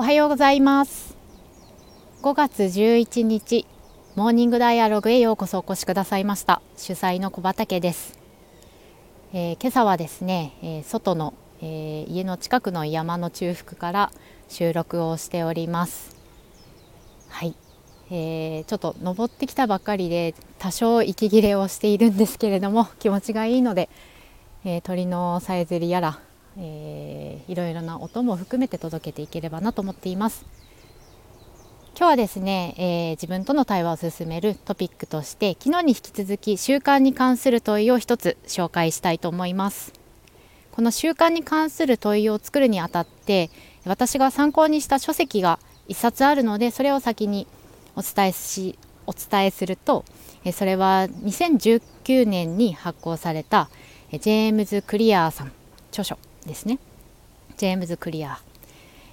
おはようございます。5月11日モーニングダイアログへようこそお越しくださいました。主催の小畑です、えー、今朝はですね、えー、外の、えー、家の近くの山の中腹から収録をしております。はい、えー、ちょっと登ってきたばっかりで多少息切れをしているんですけれども気持ちがいいので、え鳥のさえずりやらえー、いろいろな音も含めて届けていければなと思っています。今日はですね、えー、自分との対話を進めるトピックとして昨日に引き続き習慣に関する問いを一つ紹介したいと思います。この習慣に関する問いを作るにあたって私が参考にした書籍が1冊あるのでそれを先にお伝えしお伝えするとそれは2019年に発行されたジェームズ・クリアーさん著書。ですね。ジェームズ・クリア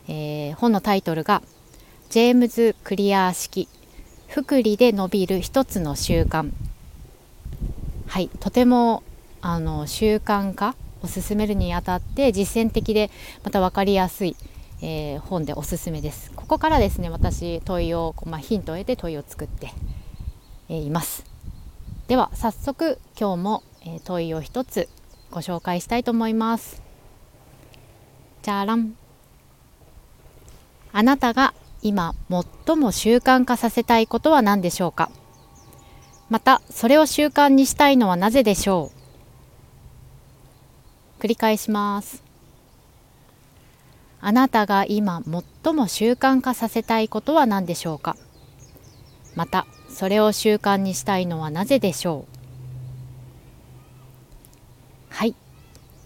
ー、えー、本のタイトルが「ジェームズ・クリアー式。福利で伸びる一つの習慣」はいとてもあの習慣化を進めるにあたって実践的でまた分かりやすい、えー、本でおすすめです。ここからですね私問いを、まあ、ヒントを得て問いを作って、えー、います。では早速今日も、えー、問いを一つご紹介したいと思います。じゃらんあなたが今最も習慣化させたいことは何でしょうか？またそれを習慣にしたいのはなぜでしょう？繰り返します。あなたが今最も習慣化させたいことは何でしょうか？またそれを習慣にしたいのはなぜでしょうはい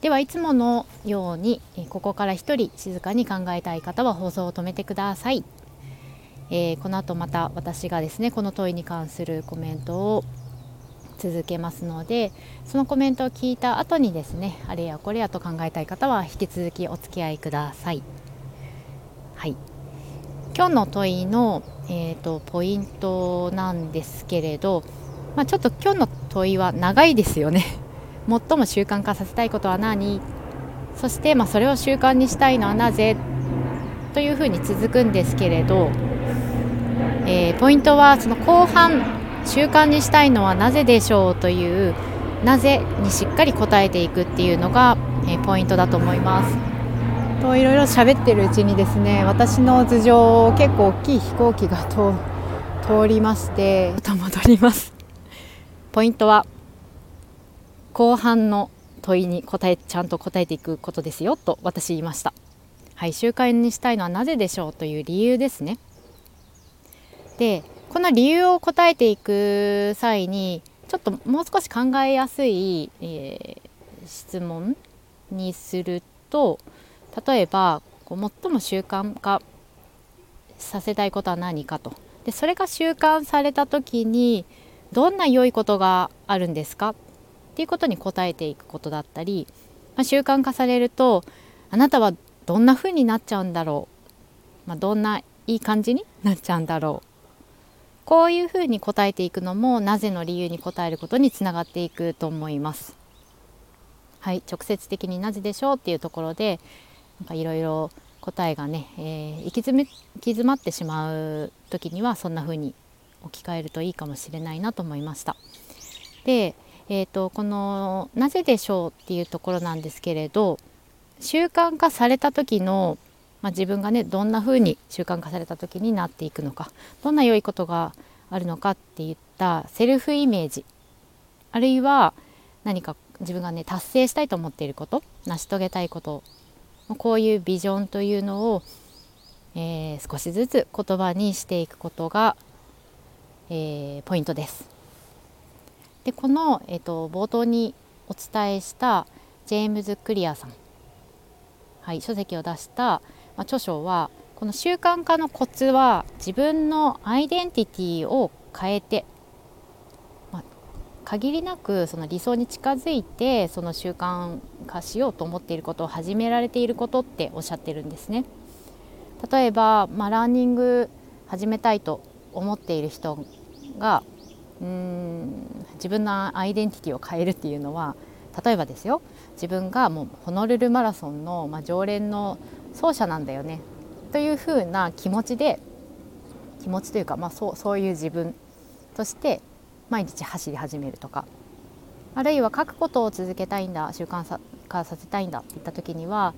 ではいつものようにここから一人静かに考えたい方は放送を止めてください、えー、この後また私がですねこの問いに関するコメントを続けますのでそのコメントを聞いた後にですねあれやこれやと考えたい方は引き続きお付き合いください。はい。今日の問いの、えーと、ポイントなんですけれど、まあ、ちょっと今日の問いは長いですよね。最も習慣化させたいことは何？そして、まあ、それを習慣にしたいのはなぜ？というふうに続くんですけれど、えー、ポイントはその後半習慣にしたいのはなぜでしょうというなぜにしっかり答えていくっていうのが、えー、ポイントだと思います。といろいろ喋ってるうちにですね私の頭上結構大きい飛行機が通りまして戻ります。ポイントは後半の問いに答えちゃんと答えていくことですよと私言いました。はい習慣にしたいのはなぜでしょうという理由ですね。でこの理由を答えていく際にちょっともう少し考えやすい、えー、質問にすると例えばこう最も習慣化させたいことは何かと。でそれが習慣された時にどんな良いことがあるんですか？っていうことに答えていくことだったり、まあ、習慣化されるとあなたはどんな風になっちゃうんだろう、まあ、どんないい感じになっちゃうんだろうこういうふうに答えていくのもなぜの理由に答えることにつながっていくと思います。はい、直接的になぜでしょうっていうところでいろいろ答えがね、えー、行き詰め行き詰まってしまう時にはそんな風に置き換えるといいかもしれないなと思いました。でえーと、この「なぜでしょう?」っていうところなんですけれど習慣化された時の、まあ、自分がねどんな風に習慣化された時になっていくのかどんな良いことがあるのかっていったセルフイメージあるいは何か自分がね達成したいと思っていること成し遂げたいことこういうビジョンというのを、えー、少しずつ言葉にしていくことが、えー、ポイントです。でこの、えーと、冒頭にお伝えしたジェームズ・クリアさん、はい、書籍を出した、まあ、著書はこの習慣化のコツは自分のアイデンティティを変えて、まあ、限りなくその理想に近づいてその習慣化しようと思っていることを始められていることっておっしゃってるんですね。例えば、まあ、ランニング始めたいと思っている人がうん自分のアイデンティティを変えるっていうのは例えばですよ自分がもうホノルルマラソンの、まあ、常連の走者なんだよねというふうな気持ちで気持ちというか、まあ、そうそういう自分として毎日走り始めるとかあるいは書くことを続けたいんだ習慣化させたいんだっていった時には、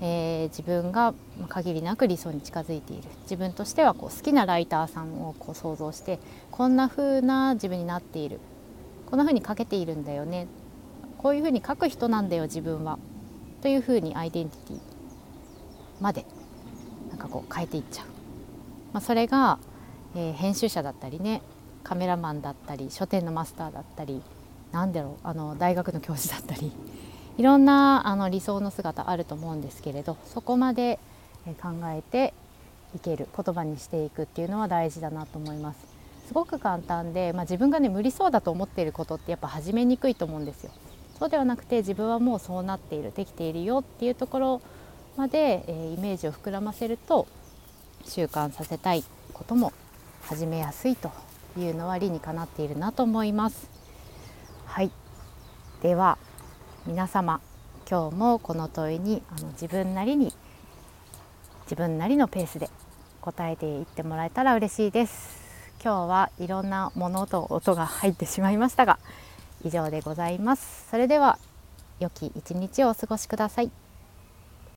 えー、自分が限りなく理想に近づいている。自分としてはこう好きなライターさんをこう想像してこんな風な自分になっている。こんな風に書けているんだよね。こういう風に書く人なんだよ自分は。という風にアイデンティティまでなんかこう変えていっちゃう、まあ、それが、えー、編集者だったりねカメラマンだったり書店のマスターだったり何だろうあの大学の教師だったり いろんなあの理想の姿あると思うんですけれどそこまで考えていける言葉にしていくっていうのは大事だなと思います。すごく簡単で、まあ、自分がね無理そうだと思っていることってやっぱ始めにくいと思うんですよ。そうではなくて自分はもうそうなっているできているよっていうところまで、えー、イメージを膨らませると習慣させたいことも始めやすいというのは理にかなっているなと思います。はいでは皆様今日もこの問いにあの自分なりに自分なりのペースで答えていってもらえたら嬉しいです今日はいろんな物と音が入ってしまいましたが以上でございます。それでは良き一日をお過ごしください。